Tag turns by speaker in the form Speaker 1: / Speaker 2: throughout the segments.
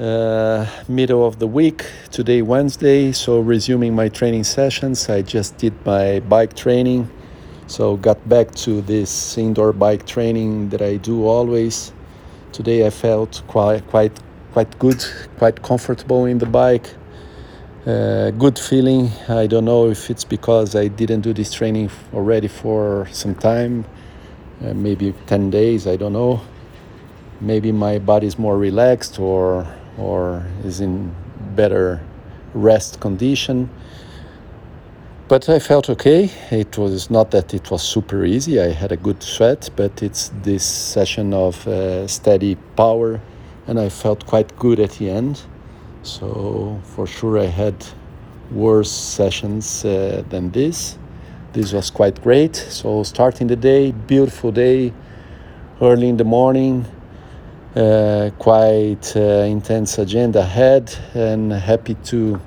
Speaker 1: uh, middle of the week, today, Wednesday. So, resuming my training sessions. I just did my bike training. So, got back to this indoor bike training that I do always. Today, I felt quite, quite, quite good, quite comfortable in the bike. Uh, good feeling. I don't know if it's because I didn't do this training already for some time, uh, maybe 10 days, I don't know. Maybe my body is more relaxed or, or is in better rest condition. But I felt okay. It was not that it was super easy. I had a good sweat, but it's this session of uh, steady power, and I felt quite good at the end. So for sure, I had worse sessions uh, than this. This was quite great. So starting the day, beautiful day, early in the morning, quite uh, intense agenda ahead, and happy to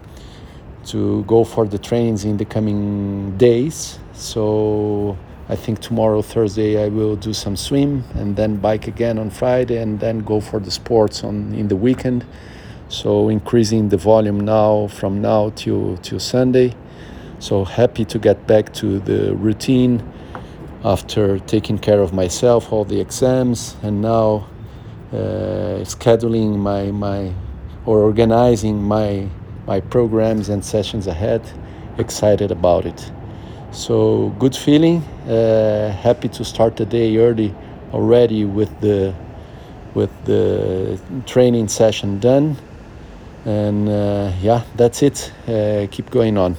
Speaker 1: to go for the trains in the coming days. So I think tomorrow, Thursday, I will do some swim and then bike again on Friday, and then go for the sports on in the weekend so increasing the volume now from now till till Sunday. So happy to get back to the routine after taking care of myself, all the exams, and now uh, scheduling my my or organizing my my programs and sessions ahead. Excited about it. So good feeling. Uh, happy to start the day early already with the with the training session done and uh, yeah, that's it. Uh, keep going on.